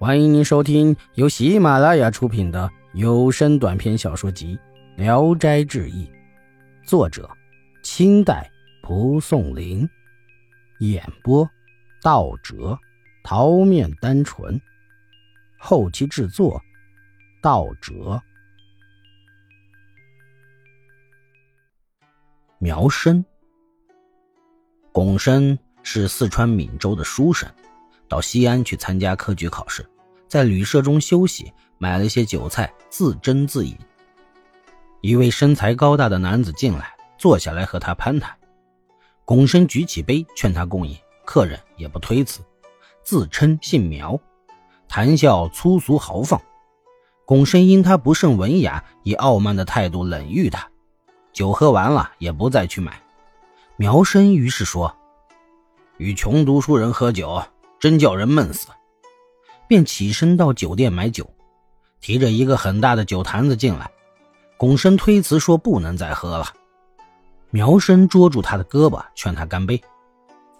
欢迎您收听由喜马拉雅出品的有声短篇小说集《聊斋志异》，作者：清代蒲松龄，演播：道哲、桃面单纯，后期制作：道哲。苗生，巩生是四川闽州的书生。到西安去参加科举考试，在旅社中休息，买了些酒菜，自斟自饮。一位身材高大的男子进来，坐下来和他攀谈。巩生举起杯劝他共饮，客人也不推辞，自称姓苗，谈笑粗俗豪放。巩生因他不甚文雅，以傲慢的态度冷遇他。酒喝完了，也不再去买。苗生于是说：“与穷读书人喝酒。”真叫人闷死，便起身到酒店买酒，提着一个很大的酒坛子进来。拱生推辞说不能再喝了。苗生捉住他的胳膊，劝他干杯。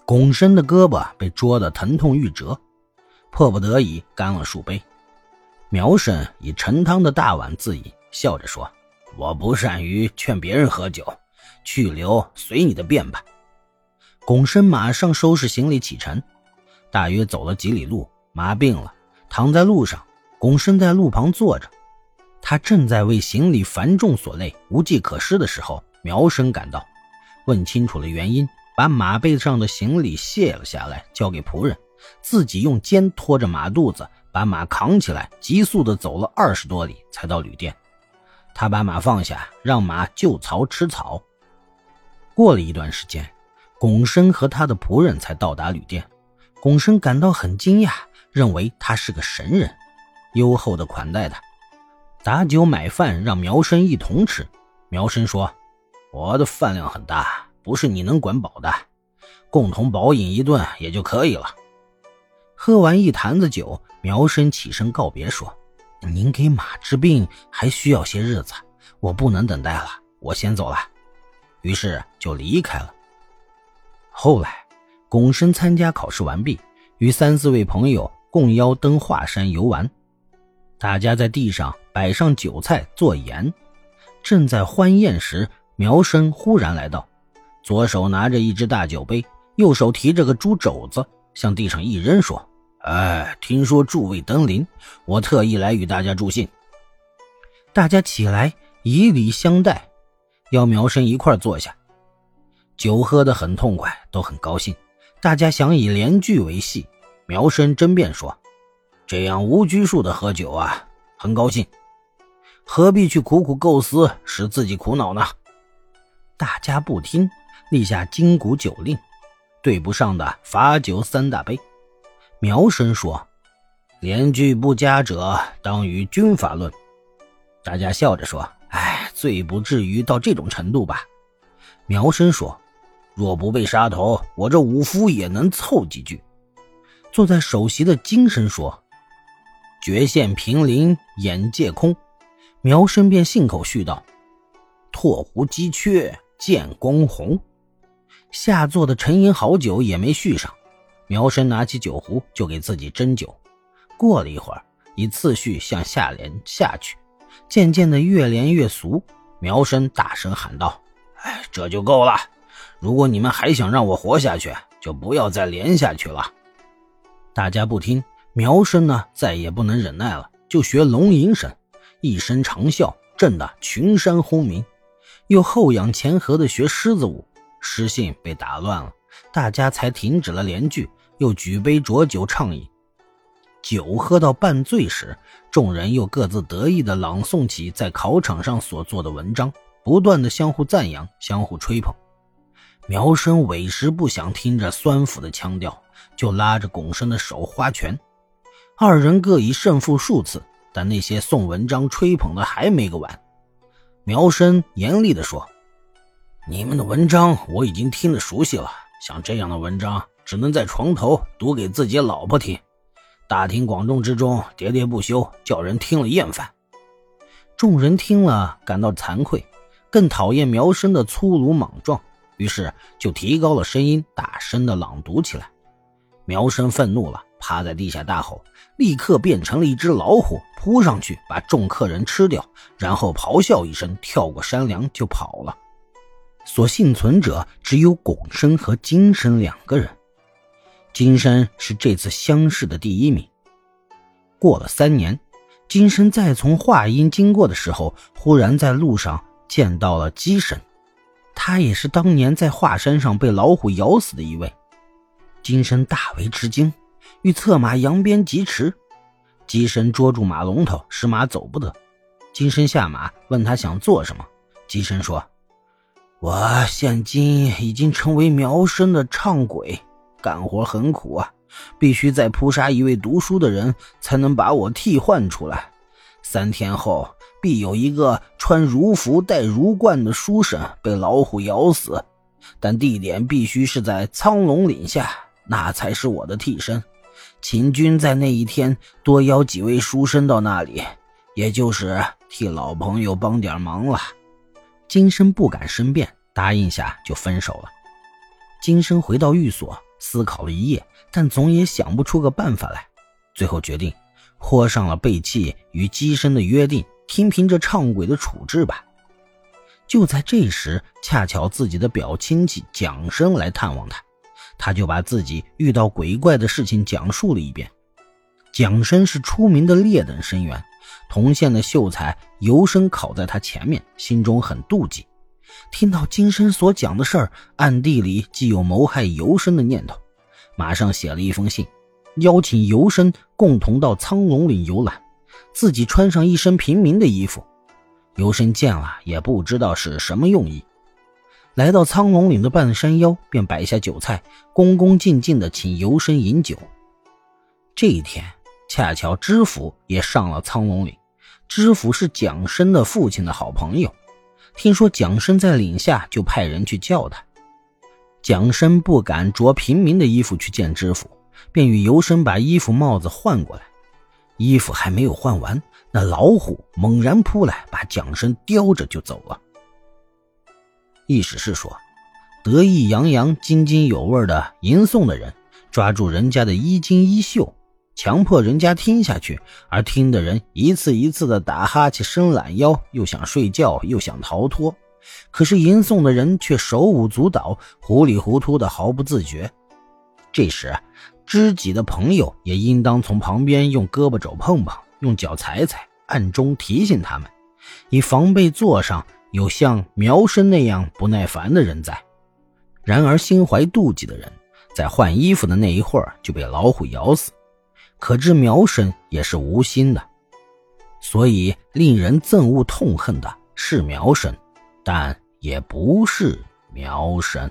拱生的胳膊被捉得疼痛欲折，迫不得已干了数杯。苗生以盛汤的大碗自饮，笑着说：“我不善于劝别人喝酒，去留随你的便吧。”拱生马上收拾行李启程。大约走了几里路，马病了，躺在路上。拱身在路旁坐着，他正在为行李繁重所累，无计可施的时候，苗生赶到，问清楚了原因，把马背上的行李卸了下来，交给仆人，自己用肩托着马肚子，把马扛起来，急速的走了二十多里，才到旅店。他把马放下，让马就槽吃草。过了一段时间，拱生和他的仆人才到达旅店。巩生感到很惊讶，认为他是个神人，优厚的款待他，打酒买饭让苗生一同吃。苗生说：“我的饭量很大，不是你能管饱的，共同饱饮一顿也就可以了。”喝完一坛子酒，苗生起身告别说：“您给马治病还需要些日子，我不能等待了，我先走了。”于是就离开了。后来。拱生参加考试完毕，与三四位朋友共邀登华山游玩。大家在地上摆上酒菜做盐，正在欢宴时，苗生忽然来到，左手拿着一只大酒杯，右手提着个猪肘子，向地上一扔，说：“哎，听说诸位登临，我特意来与大家助兴。”大家起来以礼相待，邀苗生一块坐下。酒喝得很痛快，都很高兴。大家想以连句为戏，苗生争辩说：“这样无拘束的喝酒啊，很高兴，何必去苦苦构思，使自己苦恼呢？”大家不听，立下金鼓酒令，对不上的罚酒三大杯。苗生说：“连句不佳者，当与军法论。”大家笑着说：“哎，最不至于到这种程度吧？”苗生说。若不被杀头，我这武夫也能凑几句。坐在首席的金身说：“绝线平林眼界空。”苗生便信口续道：“拓壶击缺见光红。”下座的沉吟好久也没续上。苗生拿起酒壶就给自己斟酒。过了一会儿，以次序向下连下去，渐渐的越连越俗。苗生大声喊道：“哎，这就够了。”如果你们还想让我活下去，就不要再连下去了。大家不听，苗生呢再也不能忍耐了，就学龙吟声，一声长啸，震得群山轰鸣；又后仰前合的学狮子舞，诗兴被打乱了，大家才停止了连句，又举杯浊酒畅饮。酒喝到半醉时，众人又各自得意地朗诵起在考场上所做的文章，不断地相互赞扬，相互吹捧。苗生委实不想听着酸腐的腔调，就拉着巩生的手花拳。二人各以胜负数次，但那些送文章、吹捧的还没个完。苗生严厉地说：“你们的文章我已经听得熟悉了，像这样的文章，只能在床头读给自己老婆听，大庭广众之中喋喋不休，叫人听了厌烦。”众人听了感到惭愧，更讨厌苗生的粗鲁莽撞。于是就提高了声音，大声的朗读起来。苗生愤怒了，趴在地下大吼，立刻变成了一只老虎，扑上去把众客人吃掉，然后咆哮一声，跳过山梁就跑了。所幸存者只有巩生和金生两个人。金生是这次乡试的第一名。过了三年，金生再从华阴经过的时候，忽然在路上见到了姬生，他也是当年在华山上被老虎咬死的一位。金身大为吃惊，欲策马扬鞭疾驰。金身捉住马龙头，使马走不得。金身下马，问他想做什么。金身说：“我现今已经成为苗生的唱鬼，干活很苦啊，必须再扑杀一位读书的人，才能把我替换出来。三天后，必有一个穿儒服、戴儒冠的书生被老虎咬死，但地点必须是在苍龙岭下。”那才是我的替身，秦军在那一天多邀几位书生到那里，也就是替老朋友帮点忙了。金生不敢申辩，答应下就分手了。金生回到寓所，思考了一夜，但总也想不出个办法来，最后决定豁上了背弃与姬生的约定，听凭这唱鬼的处置吧。就在这时，恰巧自己的表亲戚蒋生来探望他。他就把自己遇到鬼怪的事情讲述了一遍。蒋生是出名的劣等生员，同县的秀才尤生考在他前面，心中很妒忌。听到金生所讲的事儿，暗地里既有谋害尤生的念头，马上写了一封信，邀请尤生共同到苍龙岭游览，自己穿上一身平民的衣服。尤深见了也不知道是什么用意。来到苍龙岭的半山腰，便摆下酒菜，恭恭敬敬地请游生饮酒。这一天，恰巧知府也上了苍龙岭。知府是蒋生的父亲的好朋友，听说蒋生在岭下，就派人去叫他。蒋生不敢着平民的衣服去见知府，便与游生把衣服帽子换过来。衣服还没有换完，那老虎猛然扑来，把蒋生叼着就走了。意思是说，得意洋洋、津津有味的吟诵的人，抓住人家的衣襟衣袖，强迫人家听下去；而听的人一次一次的打哈欠、伸懒腰，又想睡觉，又想逃脱。可是吟诵的人却手舞足蹈、糊里糊涂的，毫不自觉。这时，知己的朋友也应当从旁边用胳膊肘碰碰，用脚踩踩，暗中提醒他们，以防备坐上。有像苗生那样不耐烦的人在，然而心怀妒忌的人，在换衣服的那一会儿就被老虎咬死，可知苗生也是无心的。所以令人憎恶痛恨的是苗生，但也不是苗生。